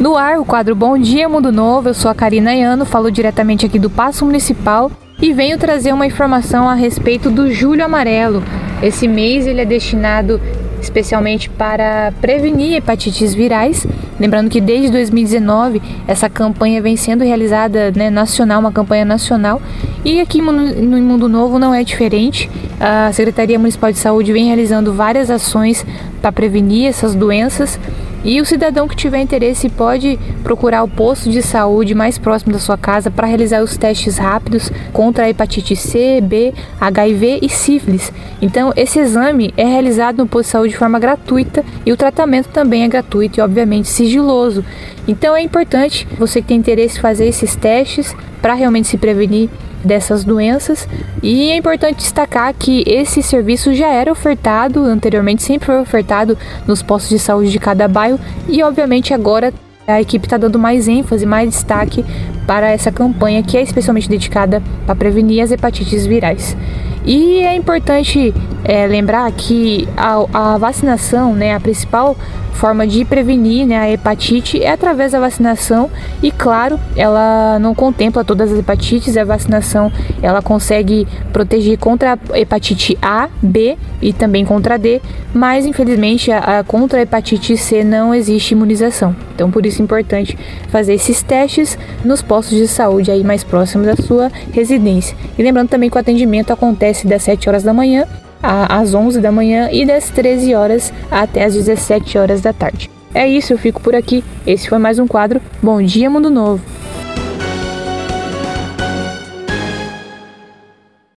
No ar, o quadro Bom Dia Mundo Novo. Eu sou a Karina Iano, falo diretamente aqui do Paço Municipal e venho trazer uma informação a respeito do Julho Amarelo. Esse mês ele é destinado especialmente para prevenir hepatites virais. Lembrando que desde 2019 essa campanha vem sendo realizada né, nacional, uma campanha nacional, e aqui no Mundo Novo não é diferente. A Secretaria Municipal de Saúde vem realizando várias ações para prevenir essas doenças. E o cidadão que tiver interesse pode procurar o posto de saúde mais próximo da sua casa para realizar os testes rápidos contra a hepatite C, B, HIV e sífilis. Então, esse exame é realizado no posto de saúde de forma gratuita e o tratamento também é gratuito e, obviamente, sigiloso. Então, é importante você que tem interesse fazer esses testes para realmente se prevenir dessas doenças. E é importante destacar que esse serviço já era ofertado anteriormente, sempre foi ofertado nos postos de saúde de cada bairro e, obviamente, agora a equipe está dando mais ênfase, mais destaque para essa campanha que é especialmente dedicada para prevenir as hepatites virais. E é importante é, lembrar que a, a, vacinação, né, a principal forma de prevenir né, a hepatite é através da vacinação e claro, ela não contempla todas as hepatites, a vacinação ela consegue proteger contra a hepatite A, B e também contra a D, mas infelizmente a, a, contra a hepatite C não existe imunização. Então por isso é importante fazer esses testes nos postos de saúde aí mais próximos da sua residência. E lembrando também que o atendimento acontece das 7 horas da manhã às 11 da manhã e das 13 horas até as 17 horas da tarde. É isso, eu fico por aqui. Esse foi mais um quadro Bom Dia Mundo Novo.